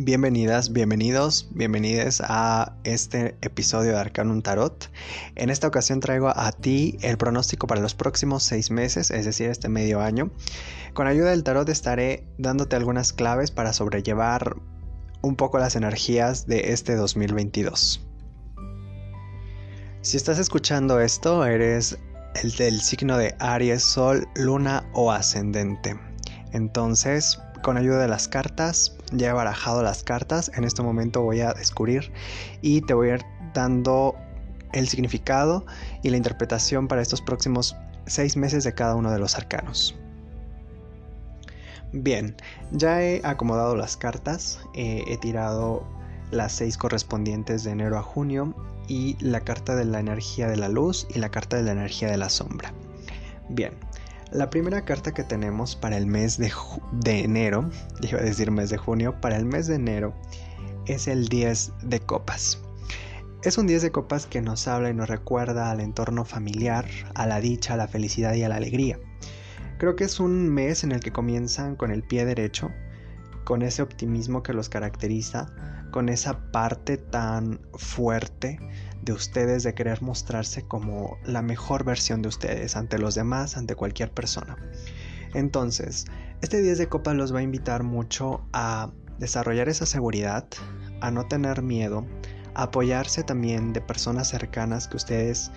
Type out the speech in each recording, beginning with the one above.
Bienvenidas, bienvenidos, bienvenidas a este episodio de Arcanum Tarot. En esta ocasión traigo a ti el pronóstico para los próximos seis meses, es decir, este medio año. Con ayuda del tarot estaré dándote algunas claves para sobrellevar un poco las energías de este 2022. Si estás escuchando esto, eres el del signo de Aries, Sol, Luna o Ascendente. Entonces, con ayuda de las cartas, ya he barajado las cartas, en este momento voy a descubrir y te voy a ir dando el significado y la interpretación para estos próximos seis meses de cada uno de los arcanos. Bien, ya he acomodado las cartas, eh, he tirado las seis correspondientes de enero a junio y la carta de la energía de la luz y la carta de la energía de la sombra. Bien, la primera carta que tenemos para el mes de, enero, iba a decir mes de junio, para el mes de enero es el 10 de copas. Es un 10 de copas que nos habla y nos recuerda al entorno familiar, a la dicha, a la felicidad y a la alegría. Creo que es un mes en el que comienzan con el pie derecho, con ese optimismo que los caracteriza, con esa parte tan fuerte de ustedes de querer mostrarse como la mejor versión de ustedes ante los demás, ante cualquier persona. Entonces, este 10 de copas los va a invitar mucho a desarrollar esa seguridad, a no tener miedo, a apoyarse también de personas cercanas que ustedes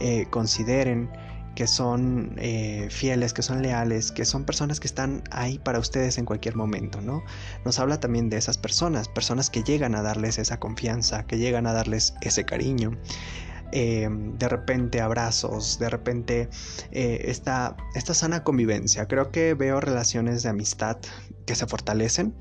eh, consideren que son eh, fieles, que son leales, que son personas que están ahí para ustedes en cualquier momento, ¿no? Nos habla también de esas personas, personas que llegan a darles esa confianza, que llegan a darles ese cariño. Eh, de repente abrazos, de repente eh, esta, esta sana convivencia. Creo que veo relaciones de amistad que se fortalecen,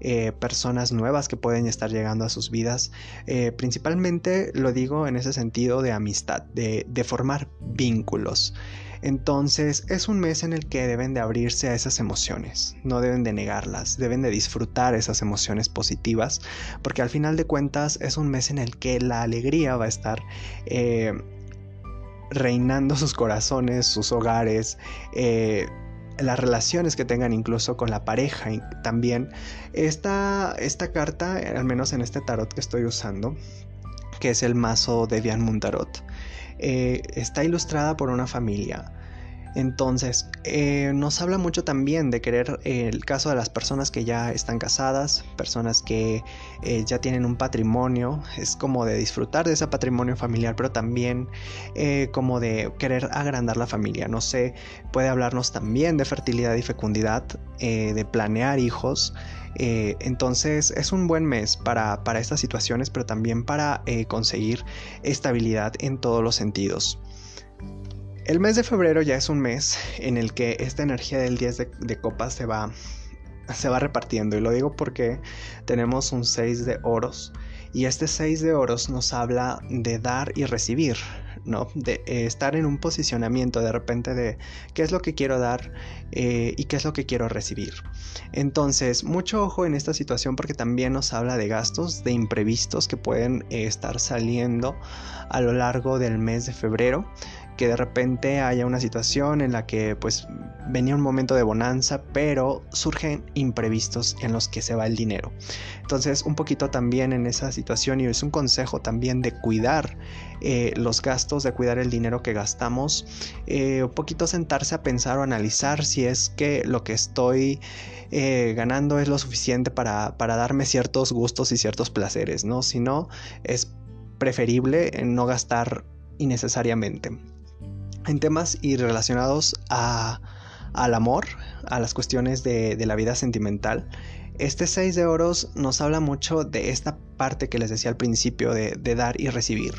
eh, personas nuevas que pueden estar llegando a sus vidas. Eh, principalmente lo digo en ese sentido de amistad, de, formar vínculos. Entonces es un mes en el que deben de abrirse a esas emociones, no deben de negarlas, deben de disfrutar esas emociones positivas, porque al final de cuentas es un mes en el que la alegría va a estar eh, reinando sus corazones, sus hogares, las relaciones que tengan incluso con la pareja también. Esta, esta carta, al menos en este tarot que estoy usando, que es el mazo de Dian Muntarot, eh, está ilustrada por una familia entonces, eh, nos habla mucho también de querer eh, el caso de las personas que ya están casadas, personas que eh, ya tienen un patrimonio, es como de disfrutar de ese patrimonio familiar, pero también como de querer agrandar la familia. No sé, puede hablarnos también de fertilidad y fecundidad, de planear hijos. entonces es un buen mes para, para, estas situaciones, pero también para conseguir estabilidad en todos los sentidos. El mes de febrero ya es un mes en el que esta energía del 10 de, copas se va, se va repartiendo. Y lo digo porque tenemos un 6 de oros. Y este 6 de oros nos habla de dar y recibir, ¿no? De eh, estar en un posicionamiento de repente de qué es lo que quiero dar eh, y qué es lo que quiero recibir. Entonces, mucho ojo en esta situación porque también nos habla de gastos, de imprevistos que pueden eh, estar saliendo a lo largo del mes de febrero que de repente haya una situación en la que pues venía un momento de bonanza, pero surgen imprevistos en los que se va el dinero. Entonces un poquito también en esa situación y es un consejo también de cuidar eh, los gastos, de cuidar el dinero que gastamos, eh, un poquito sentarse a pensar o analizar si es que lo que estoy eh, ganando es lo suficiente para, para darme ciertos gustos y ciertos placeres, ¿no? Si no, es preferible no gastar innecesariamente en temas y relacionados a, al amor, a las cuestiones de, la vida sentimental. Este 6 de oros nos habla mucho de esta parte que les decía al principio de, de dar y recibir.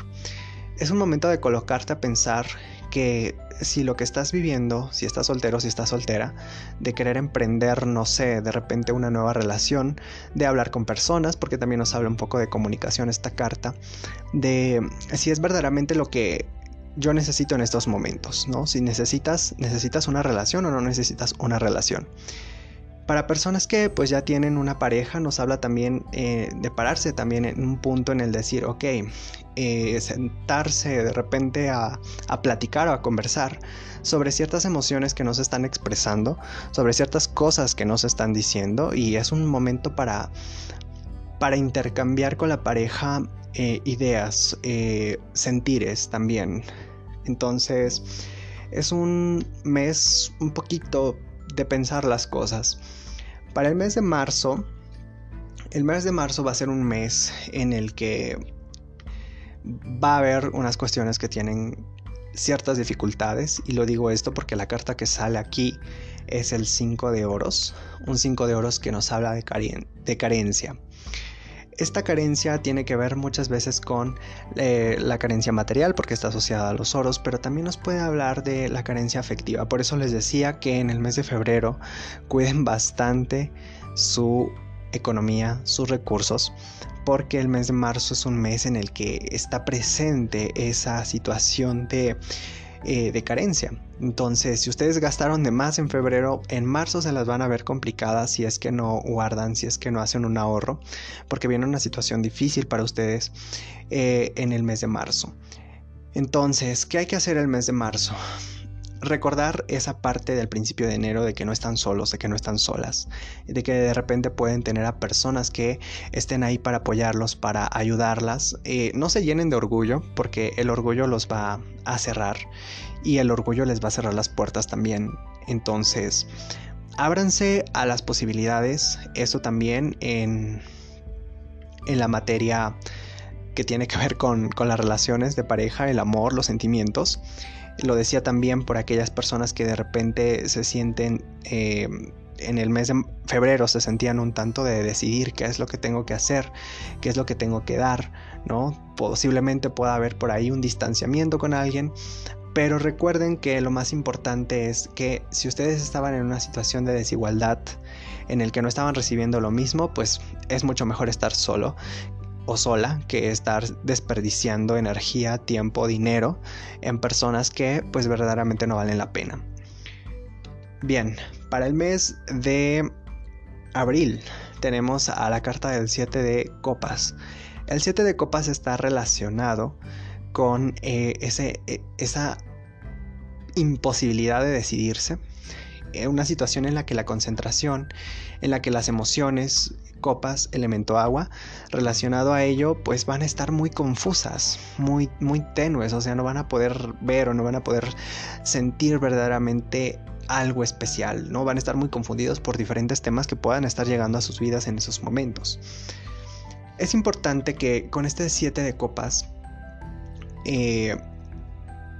Es un momento de colocarte a pensar que si lo que estás viviendo, si estás soltero, si estás soltera, de querer emprender, no sé, de repente una nueva relación, de hablar con personas, porque también nos habla un poco de comunicación esta carta, de si es verdaderamente lo que yo necesito en estos momentos, ¿no? Si necesitas, necesitas una relación o no necesitas una relación. Para personas que pues ya tienen una pareja, nos habla también eh, de pararse también en un punto en el decir, ok, eh, sentarse de repente a, platicar o a conversar sobre ciertas emociones que no se están expresando, sobre ciertas cosas que no se están diciendo y es un momento para, para intercambiar con la pareja eh, ideas, sentires también. Entonces es un mes un poquito de pensar las cosas. Para el mes de marzo, el mes de marzo va a ser un mes en el que va a haber unas cuestiones que tienen ciertas dificultades y lo digo esto porque la carta que sale aquí es el 5 de oros, un 5 de oros que nos habla de carencia. Esta carencia tiene que ver muchas veces con eh, la carencia material porque está asociada a los oros, pero también nos puede hablar de la carencia afectiva. Por eso les decía que en el mes de febrero cuiden bastante su economía, sus recursos, porque el mes de marzo es un mes en el que está presente esa situación de eh, de carencia. Entonces, si ustedes gastaron de más en febrero, en marzo se las van a ver complicadas si es que no guardan, si es que no hacen un ahorro, porque viene una situación difícil para ustedes eh, en el mes de marzo. Entonces, ¿qué hay que hacer el mes de marzo? Recordar esa parte del principio de enero de que no están solos, de que no están solas, de que de repente pueden tener a personas que estén ahí para apoyarlos, para ayudarlas. Eh, no se llenen de orgullo, porque el orgullo los va a cerrar y el orgullo les va a cerrar las puertas también. Entonces, ábranse a las posibilidades, eso también en, en la materia que tiene que ver con, con las relaciones de pareja, el amor, los sentimientos. Lo decía también por aquellas personas que de repente se sienten eh, en el mes de febrero se sentían un tanto de decidir qué es lo que tengo que hacer, qué es lo que tengo que dar, ¿no? Posiblemente pueda haber por ahí un distanciamiento con alguien, pero recuerden que lo más importante es que si ustedes estaban en una situación de desigualdad en el que no estaban recibiendo lo mismo, pues es mucho mejor estar solo o sola que estar desperdiciando energía, tiempo, dinero en personas que pues verdaderamente no valen la pena. Bien, para el mes de abril tenemos a la carta del 7 de copas. El 7 de copas está relacionado con eh, ese, eh, esa imposibilidad de decidirse, una situación en la que la concentración, en la que las emociones, copas, elemento agua, relacionado a ello, pues van a estar muy confusas, muy, muy tenues, o sea, no van a poder ver o no van a poder sentir verdaderamente algo especial, ¿no? Van a estar muy confundidos por diferentes temas que puedan estar llegando a sus vidas en esos momentos. Es importante que con este 7 de copas eh,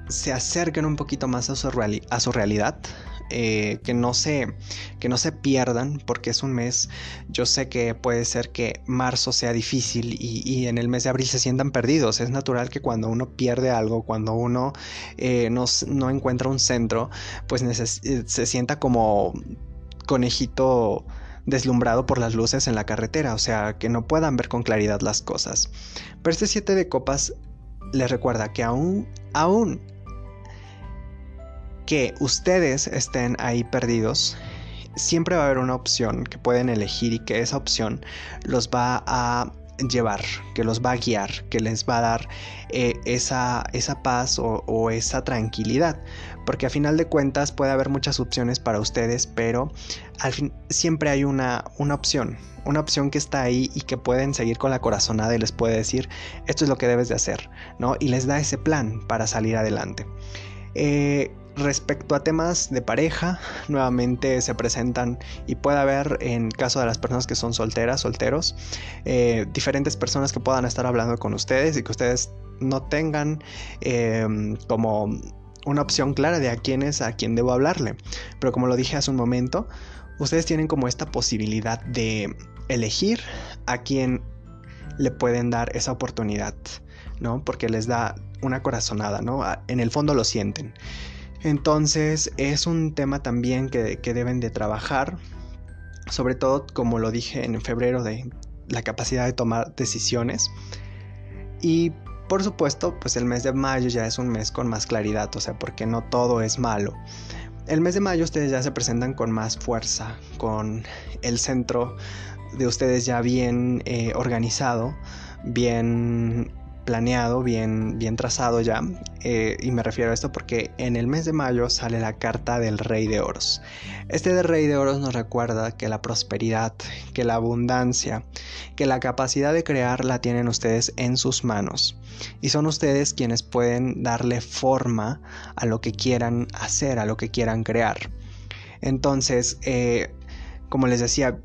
se acerquen un poquito más a su, a su realidad, eh, que, no se, que no se pierdan porque es un mes, yo sé que puede ser que marzo sea difícil y, en el mes de abril se sientan perdidos. Es natural que cuando uno pierde algo, cuando uno eh, no, no, encuentra un centro, pues eh, se sienta como conejito deslumbrado por las luces en la carretera, o sea, que no puedan ver con claridad las cosas. Pero este 7 de copas les recuerda que aún, aún que ustedes estén ahí perdidos, siempre va a haber una opción que pueden elegir y que esa opción los va a llevar, que los va a guiar, que les va a dar eh, esa, esa, paz o, esa tranquilidad. Porque a final de cuentas puede haber muchas opciones para ustedes, pero al fin siempre hay una, una opción, una opción que está ahí y que pueden seguir con la corazonada y les puede decir, esto es lo que debes de hacer, ¿no? Y les da ese plan para salir adelante. Eh, Respecto a temas de pareja, nuevamente se presentan y puede haber, en caso de las personas que son solteras, solteros, eh, diferentes personas que puedan estar hablando con ustedes y que ustedes no tengan em, como una opción clara de a quién es a quién debo hablarle. Pero como lo dije hace un momento, ustedes tienen como esta posibilidad de elegir a quién le pueden dar esa oportunidad, ¿no? Porque les da una corazonada, ¿no? En el fondo lo sienten. Entonces es un tema también que, deben de trabajar, sobre todo como lo dije en febrero de la capacidad de tomar decisiones. Y por supuesto, pues el mes de mayo ya es un mes con más claridad, o sea, porque no todo es malo. el mes de mayo ustedes ya se presentan con más fuerza, con el centro de ustedes ya bien eh, organizado, bien planeado, bien, bien trazado ya. Eh, y me refiero a esto porque en el mes de mayo sale la carta del Rey de Oros. Este del Rey de Oros nos recuerda que la prosperidad, que la abundancia, que la capacidad de crear la tienen ustedes en sus manos. Y son ustedes quienes pueden darle forma a lo que quieran hacer, a lo que quieran crear. Entonces, eh, como les decía,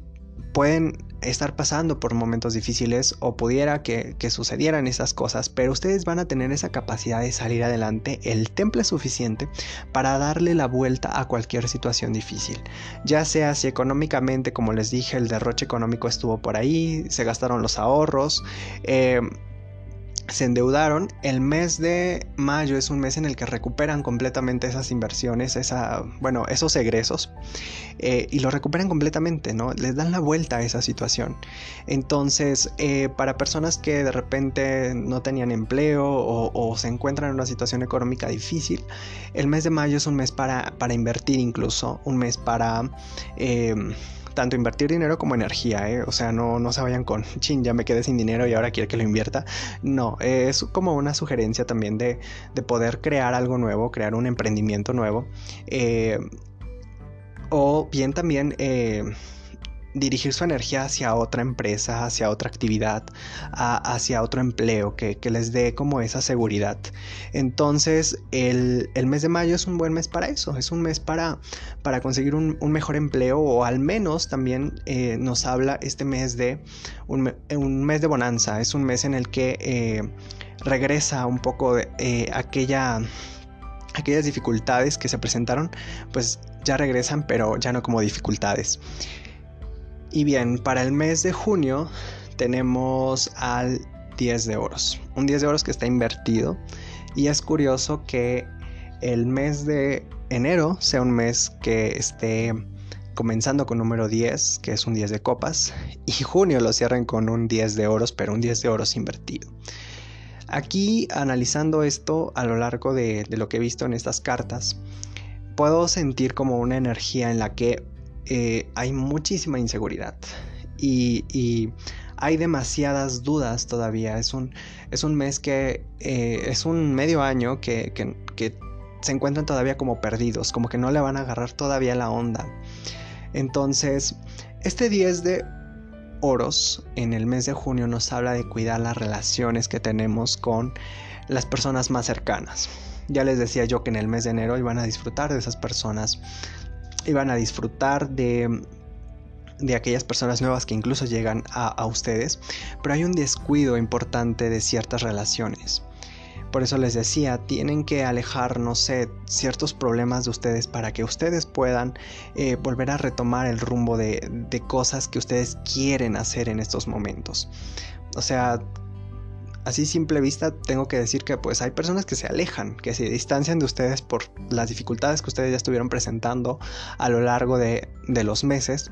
pueden estar pasando por momentos difíciles o pudiera que, sucedieran esas cosas, pero ustedes van a tener esa capacidad de salir adelante, el temple suficiente para darle la vuelta a cualquier situación difícil. Ya sea si económicamente, como les dije, el derroche económico estuvo por ahí, se gastaron los ahorros, eh, se endeudaron. El mes de mayo es un mes en el que recuperan completamente esas inversiones, esa, bueno, esos egresos, eh, y lo recuperan completamente, ¿no? Les dan la vuelta a esa situación. Entonces, eh, para personas que de repente no tenían empleo o, se encuentran en una situación económica difícil, el mes de mayo es un mes para, para invertir incluso, un mes para... Eh, tanto invertir dinero como energía, ¿eh? o sea, no, no se vayan con, chin, ya me quedé sin dinero y ahora quiero que lo invierta. No, es como una sugerencia también de, poder crear algo nuevo, crear un emprendimiento nuevo. Eh, o bien también eh, dirigir su energía hacia otra empresa, hacia otra actividad, hacia otro empleo que, les dé como esa seguridad. Entonces el, mes de mayo es un buen mes para eso, es un mes para, para conseguir un, mejor empleo o al menos también eh, nos habla este mes de un, mes de bonanza, es un mes en el que eh, regresa un poco de, eh, aquella aquellas dificultades que se presentaron, pues ya regresan, pero ya no como dificultades. Y bien, para el mes de junio tenemos al 10 de oros. Un 10 de oros que está invertido. Y es curioso que el mes de enero sea un mes que esté comenzando con número 10, que es un 10 de copas. Y junio lo cierran con un 10 de oros, pero un 10 de oros invertido. Aquí analizando esto a lo largo de, de lo que he visto en estas cartas, puedo sentir como una energía en la que eh, hay muchísima inseguridad y, hay demasiadas dudas todavía. Es un, es un mes que eh, es un medio año que, se encuentran todavía como perdidos, como que no le van a agarrar todavía la onda. Entonces, este 10 de oros en el mes de junio nos habla de cuidar las relaciones que tenemos con las personas más cercanas. Ya les decía yo que en el mes de enero iban a disfrutar de esas personas iban a disfrutar de, de aquellas personas nuevas que incluso llegan a, ustedes, pero hay un descuido importante de ciertas relaciones. Por eso les decía, tienen que alejar, no sé, ciertos problemas de ustedes para que ustedes puedan eh, volver a retomar el rumbo de, de cosas que ustedes quieren hacer en estos momentos. O sea, así simple vista tengo que decir que pues hay personas que se alejan, que se distancian de ustedes por las dificultades que ustedes ya estuvieron presentando a lo largo de, los meses.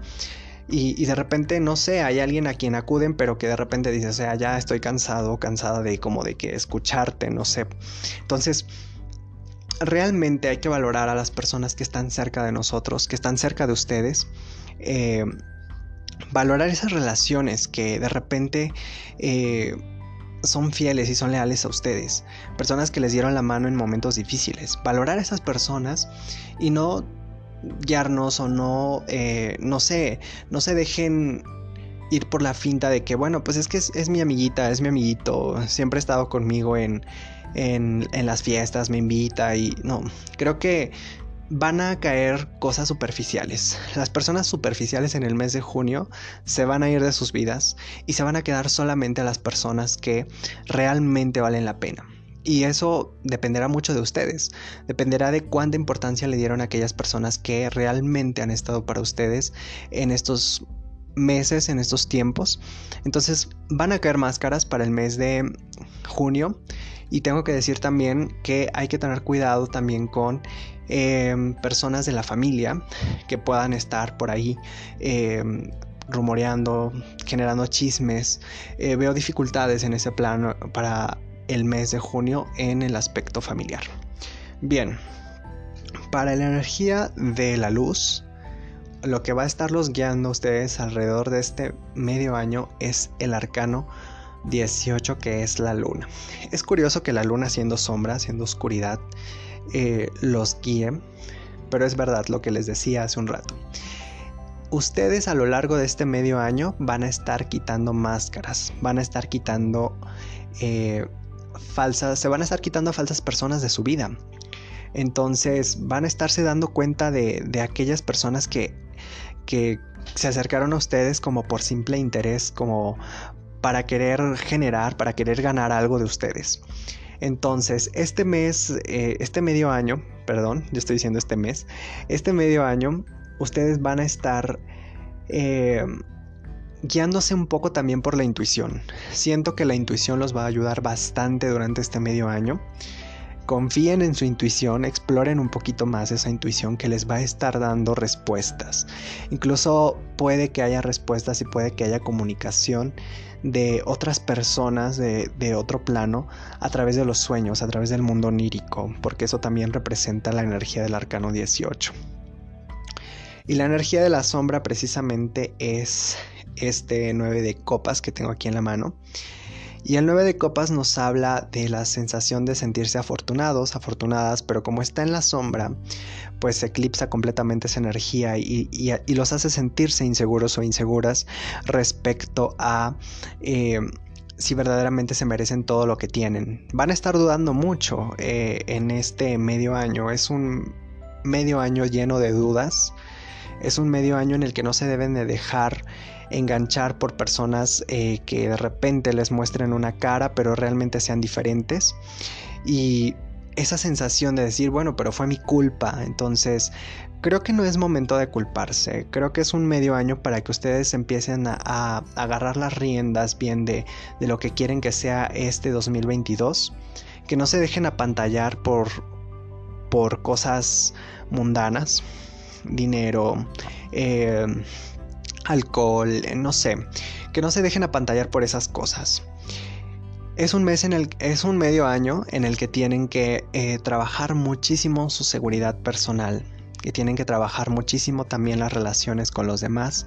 Y, de repente, no sé, hay alguien a quien acuden, pero que de repente dice, o sea, ya estoy cansado, cansada de como de que escucharte, no sé. Entonces, realmente hay que valorar a las personas que están cerca de nosotros, que están cerca de ustedes. Eh, valorar esas relaciones que de repente eh, son fieles y son leales a ustedes, personas que les dieron la mano en momentos difíciles. Valorar a esas personas y no guiarnos o no, eh, no sé, no se dejen ir por la finta de que, bueno, pues es que es, mi amiguita, es mi amiguito, siempre ha estado conmigo en, en, en las fiestas, me invita y no, creo que van a caer cosas superficiales. Las personas superficiales en el mes de junio se van a ir de sus vidas y se van a quedar solamente a las personas que realmente valen la pena. Y eso dependerá mucho de ustedes. Dependerá de cuánta importancia le dieron a aquellas personas que realmente han estado para ustedes en estos meses, en estos tiempos. Entonces van a caer máscaras para el mes de junio. Y tengo que decir también que hay que tener cuidado también con Em, personas de la familia que puedan estar por ahí em, rumoreando, generando chismes. Eh, veo dificultades en ese plano para el mes de junio en el aspecto familiar. Bien, Para la energía de la luz, lo que va a estarlos guiando ustedes alrededor de este medio año es el arcano 18 que es la luna. Es curioso que la luna siendo sombra, siendo oscuridad, eh, los guíe, pero es verdad lo que les decía hace un rato. Ustedes a lo largo de este medio año van a estar quitando máscaras, van a estar quitando eh, falsas, se van a estar quitando a falsas personas de su vida. Entonces van a estarse dando cuenta de, de aquellas personas que, que se acercaron a ustedes como por simple interés, como para querer generar, para querer ganar algo de ustedes. Entonces, este mes, eh, este medio año, perdón, yo estoy diciendo este mes, este medio año, ustedes van a estar eh, guiándose un poco también por la intuición. Siento que la intuición los va a ayudar bastante durante este medio año. Confíen en su intuición, exploren un poquito más esa intuición que les va a estar dando respuestas. Incluso puede que haya respuestas y puede que haya comunicación de otras personas de, otro plano a través de los sueños, a través del mundo onírico, porque eso también representa la energía del arcano 18. Y la energía de la sombra precisamente es este 9 de copas que tengo aquí en la mano. Y el 9 de copas nos habla de la sensación de sentirse afortunados, afortunadas, pero como está en la sombra, pues eclipsa completamente esa energía y, los hace sentirse inseguros o inseguras respecto a... Eh, si verdaderamente se merecen todo lo que tienen. Van a estar dudando mucho eh, en este medio año. Es un medio año lleno de dudas. Es un medio año en el que no se deben de dejar enganchar por personas eh, que de repente les muestren una cara pero realmente sean diferentes. Y esa sensación de decir bueno pero fue mi culpa entonces creo que no es momento de culparse. Creo que es un medio año para que ustedes empiecen a, agarrar las riendas bien de, de lo que quieren que sea este 2022 que no se dejen apantallar por por cosas mundanas dinero eh, alcohol, eh, no sé, que no se dejen apantallar por esas cosas. Es un mes en el es un medio año en el que tienen que eh, trabajar muchísimo su seguridad personal, que tienen que trabajar muchísimo también las relaciones con los demás,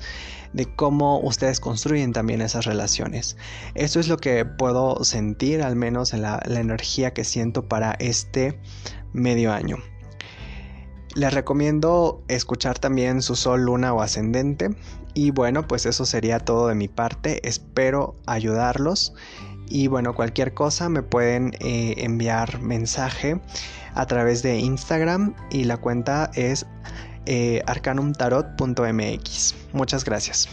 de cómo ustedes construyen también esas relaciones. Eso es lo que puedo sentir, al menos en la energía que siento para este medio año. Les recomiendo escuchar también su sol, luna o ascendente. Y bueno, pues eso sería todo de mi parte. Espero ayudarlos. Y bueno, cualquier cosa me pueden eh, enviar mensaje a través de Instagram y la cuenta es eh, arcanumtarot.mx. Muchas gracias.